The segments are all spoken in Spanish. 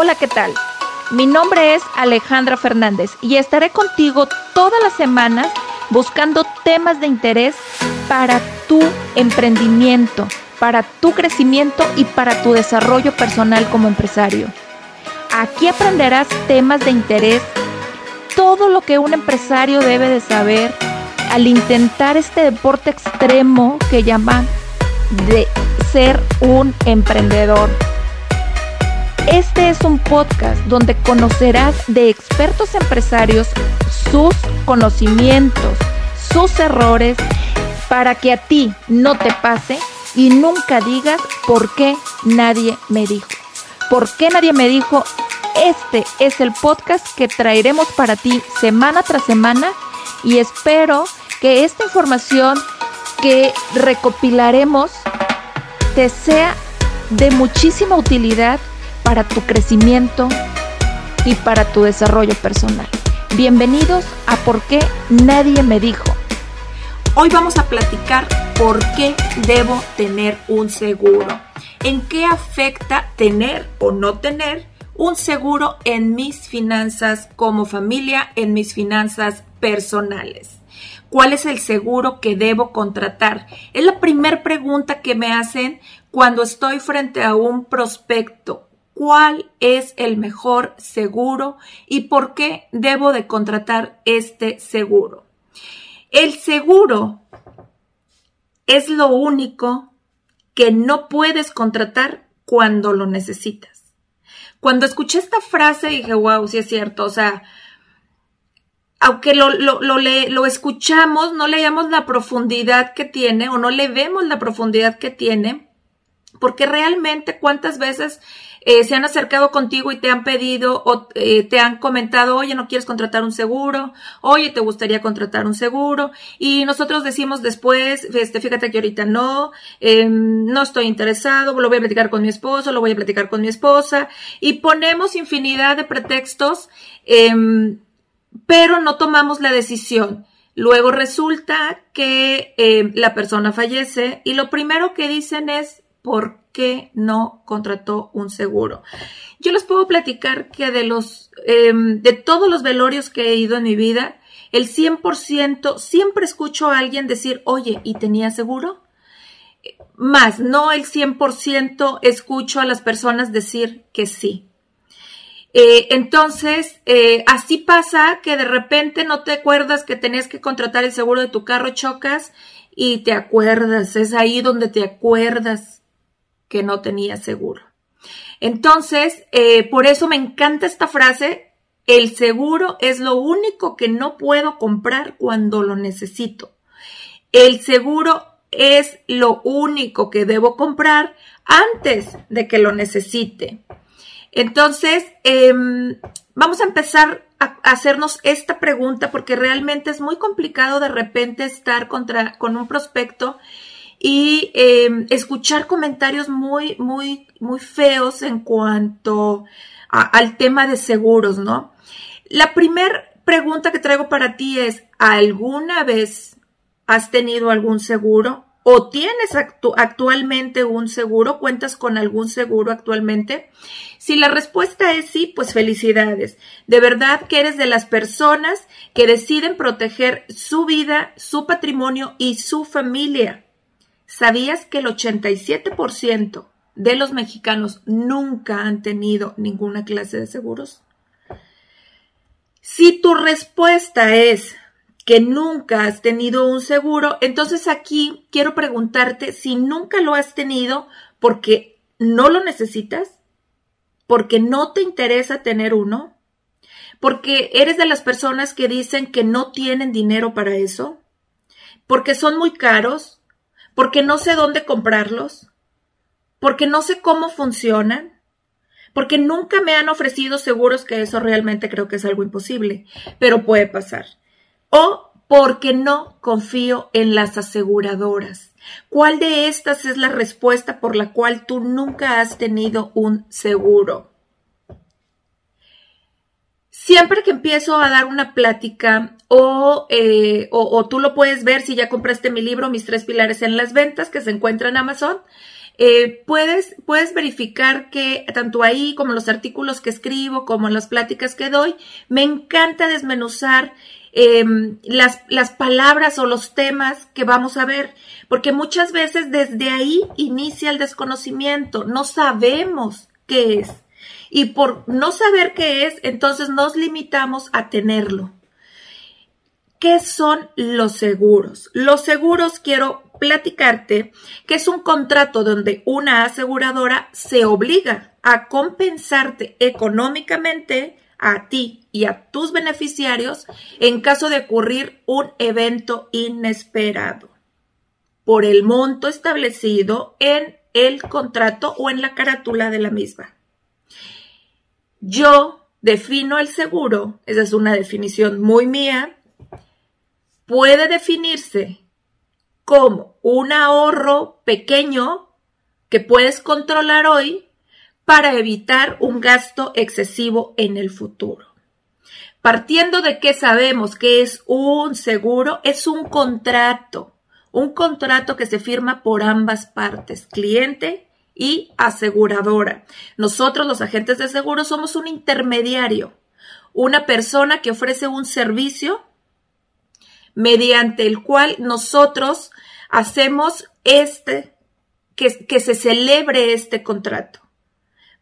Hola, ¿qué tal? Mi nombre es Alejandra Fernández y estaré contigo todas las semanas buscando temas de interés para tu emprendimiento, para tu crecimiento y para tu desarrollo personal como empresario. Aquí aprenderás temas de interés, todo lo que un empresario debe de saber al intentar este deporte extremo que llaman de ser un emprendedor. Este es un podcast donde conocerás de expertos empresarios sus conocimientos, sus errores, para que a ti no te pase y nunca digas por qué nadie me dijo. ¿Por qué nadie me dijo? Este es el podcast que traeremos para ti semana tras semana y espero que esta información que recopilaremos te sea de muchísima utilidad para tu crecimiento y para tu desarrollo personal. Bienvenidos a Por qué nadie me dijo. Hoy vamos a platicar por qué debo tener un seguro. ¿En qué afecta tener o no tener un seguro en mis finanzas como familia, en mis finanzas personales? ¿Cuál es el seguro que debo contratar? Es la primera pregunta que me hacen cuando estoy frente a un prospecto cuál es el mejor seguro y por qué debo de contratar este seguro. El seguro es lo único que no puedes contratar cuando lo necesitas. Cuando escuché esta frase dije, wow, sí es cierto, o sea, aunque lo, lo, lo escuchamos, no leemos la profundidad que tiene o no le vemos la profundidad que tiene, porque realmente cuántas veces eh, se han acercado contigo y te han pedido o eh, te han comentado, oye, no quieres contratar un seguro, oye, te gustaría contratar un seguro, y nosotros decimos después, este, fíjate que ahorita no, em, no estoy interesado, lo voy a platicar con mi esposo, lo voy a platicar con mi esposa, y ponemos infinidad de pretextos, em, pero no tomamos la decisión. Luego resulta que em, la persona fallece y lo primero que dicen es, ¿por qué no contrató un seguro? Yo les puedo platicar que de los, em, de todos los velorios que he ido en mi vida, el 100% siempre escucho a alguien decir, oye, ¿y tenía seguro? Más, no el 100% escucho a las personas decir que sí. Eh, entonces, eh, así pasa que de repente no te acuerdas que tenías que contratar el seguro de tu carro, chocas y te acuerdas, es ahí donde te acuerdas que no tenía seguro. Entonces, eh, por eso me encanta esta frase, el seguro es lo único que no puedo comprar cuando lo necesito. El seguro es lo único que debo comprar antes de que lo necesite. Entonces, em, vamos a empezar a hacernos esta pregunta porque realmente es muy complicado de repente estar contra, con un prospecto y em, escuchar comentarios muy, muy, muy feos en cuanto al tema de seguros, ¿no? La primera pregunta que traigo para ti es, ¿alguna vez has tenido algún seguro? ¿O tienes actualmente un seguro? ¿Cuentas con algún seguro actualmente? Si la respuesta es sí, pues felicidades. De verdad que eres de las personas que deciden proteger su vida, su patrimonio y su familia. ¿Sabías que el 87% de los mexicanos nunca han tenido ninguna clase de seguros? Si tu respuesta es que nunca has tenido un seguro, entonces aquí quiero preguntarte si nunca lo has tenido porque no lo necesitas, porque no te interesa tener uno, porque eres de las personas que dicen que no tienen dinero para eso, porque son muy caros, porque no sé dónde comprarlos, porque no sé cómo funcionan, porque nunca me han ofrecido seguros que eso realmente creo que es algo imposible, pero puede pasar. O porque no confío en las aseguradoras. ¿Cuál de estas es la respuesta por la cual tú nunca has tenido un seguro? Siempre que empiezo a dar una plática eh, o, o, tú lo puedes ver si ya compraste mi libro, Mis tres pilares en las ventas, que se encuentra en Amazon. eh, puedes, puedes verificar que tanto ahí como los artículos que escribo, como en las pláticas que doy, me encanta desmenuzar em, las, las palabras o los temas que vamos a ver, porque muchas veces desde ahí inicia el desconocimiento, no sabemos qué es. Y por no saber qué es, entonces nos limitamos a tenerlo. ¿Qué son los seguros? Los seguros quiero platicarte que es un contrato donde una aseguradora se obliga a compensarte económicamente a ti y a tus beneficiarios en caso de ocurrir un evento inesperado por el monto establecido en el contrato o en la carátula de la misma. Yo defino el seguro, esa es una definición muy mía, puede definirse como un ahorro pequeño que puedes controlar hoy para evitar un gasto excesivo en el futuro. Partiendo de que sabemos que es un seguro, es un contrato, un contrato que se firma por ambas partes, cliente y aseguradora. Nosotros los agentes de seguro somos un intermediario, una persona que ofrece un servicio mediante el cual nosotros hacemos este, que, que se celebre este contrato.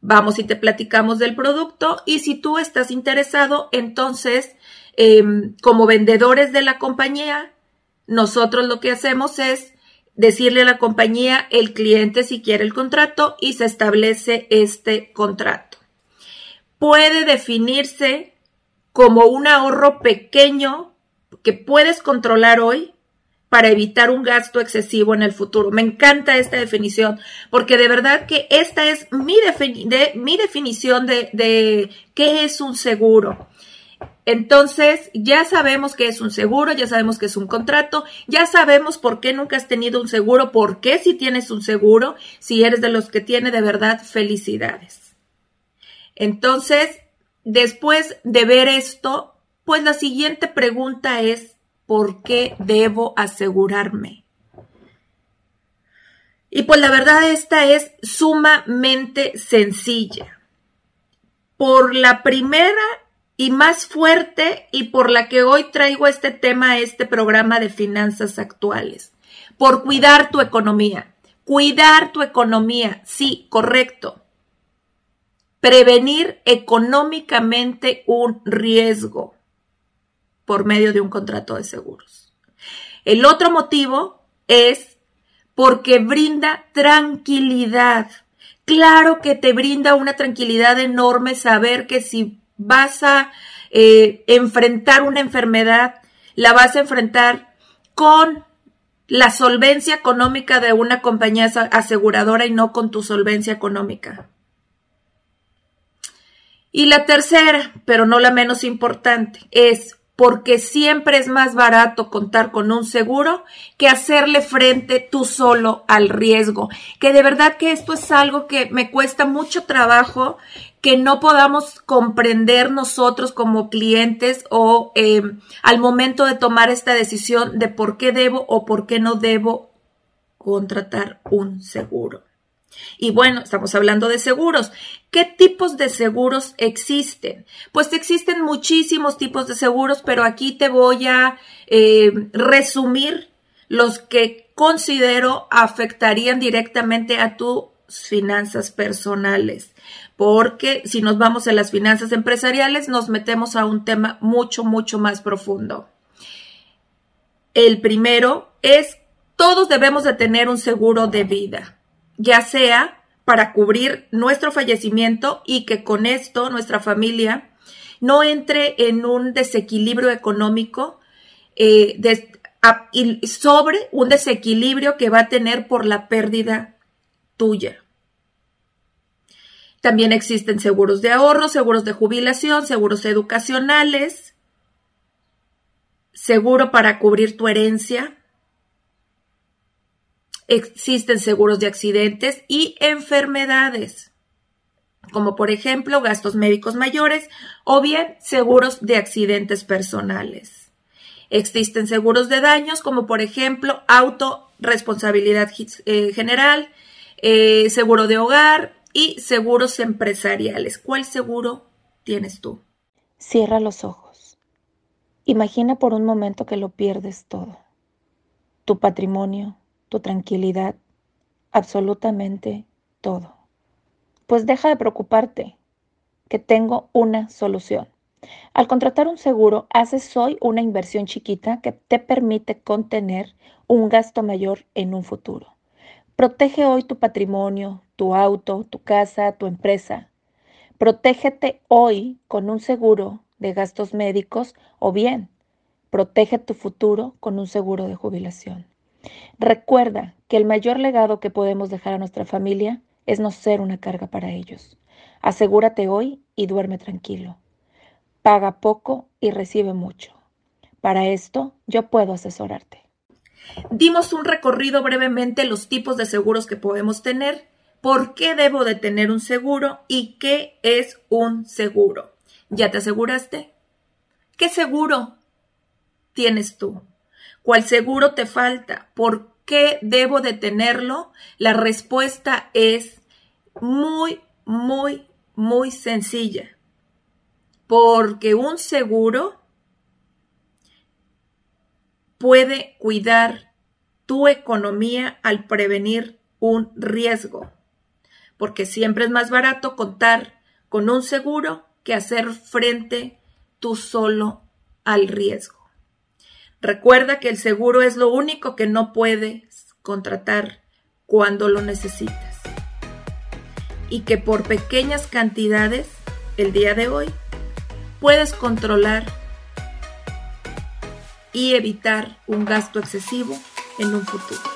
Vamos y te platicamos del producto y si tú estás interesado, entonces, em, como vendedores de la compañía, nosotros lo que hacemos es decirle a la compañía el cliente si quiere el contrato y se establece este contrato. Puede definirse como un ahorro pequeño que puedes controlar hoy para evitar un gasto excesivo en el futuro. Me encanta esta definición, porque de verdad que esta es mi, definición de, de qué es un seguro. Entonces, ya sabemos que es un seguro, ya sabemos que es un contrato, ya sabemos por qué nunca has tenido un seguro, por qué si tienes un seguro, si eres de los que tiene de verdad felicidades. Entonces, después de ver esto, pues la siguiente pregunta es, ¿por qué debo asegurarme? Y pues la verdad esta es sumamente sencilla. Por la primera y más fuerte y por la que hoy traigo este tema a este programa de finanzas actuales. Por cuidar tu economía. Cuidar tu economía, sí, correcto. Prevenir económicamente un riesgo por medio de un contrato de seguros. El otro motivo es porque brinda tranquilidad. Claro que te brinda una tranquilidad enorme saber que si vas a eh, enfrentar una enfermedad, la vas a enfrentar con la solvencia económica de una compañía aseguradora y no con tu solvencia económica. Y la tercera, pero no la menos importante, es porque siempre es más barato contar con un seguro que hacerle frente tú solo al riesgo. Que de verdad que esto es algo que me cuesta mucho trabajo que no podamos comprender nosotros como clientes o eh, al momento de tomar esta decisión de por qué debo o por qué no debo contratar un seguro. Y bueno, estamos hablando de seguros. ¿Qué tipos de seguros existen? Pues existen muchísimos tipos de seguros, pero aquí te voy a eh, resumir los que considero afectarían directamente a tus finanzas personales. Porque si nos vamos a las finanzas empresariales, nos metemos a un tema mucho, mucho más profundo. El primero es, todos debemos de tener un seguro de vida ya sea para cubrir nuestro fallecimiento y que con esto nuestra familia no entre en un desequilibrio económico eh, sobre un desequilibrio que va a tener por la pérdida tuya. También existen seguros de ahorro, seguros de jubilación, seguros educacionales, seguro para cubrir tu herencia, Existen seguros de accidentes y enfermedades, como por ejemplo gastos médicos mayores o bien seguros de accidentes personales. Existen seguros de daños, como por ejemplo auto responsabilidad eh, general, eh, seguro de hogar y seguros empresariales. ¿Cuál seguro tienes tú? Cierra los ojos. Imagina por un momento que lo pierdes todo. Tu patrimonio, tu tranquilidad, absolutamente todo. Pues deja de preocuparte, que tengo una solución. Al contratar un seguro, haces hoy una inversión chiquita que te permite contener un gasto mayor en un futuro. Protege hoy tu patrimonio, tu auto, tu casa, tu empresa. Protégete hoy con un seguro de gastos médicos o bien, protege tu futuro con un seguro de jubilación. Recuerda que el mayor legado que podemos dejar a nuestra familia es no ser una carga para ellos. Asegúrate hoy y duerme tranquilo. Paga poco y recibe mucho. Para esto yo puedo asesorarte. Dimos un recorrido brevemente los tipos de seguros que podemos tener, por qué debo de tener un seguro y qué es un seguro. ¿Ya te aseguraste? ¿Qué seguro tienes tú? ¿Cuál seguro te falta? ¿Por qué debo de tenerlo? La respuesta es muy, muy, muy sencilla. Porque un seguro puede cuidar tu economía al prevenir un riesgo. Porque siempre es más barato contar con un seguro que hacer frente tú solo al riesgo. Recuerda que el seguro es lo único que no puedes contratar cuando lo necesitas. Y que por pequeñas cantidades, el día de hoy, puedes controlar y evitar un gasto excesivo en un futuro.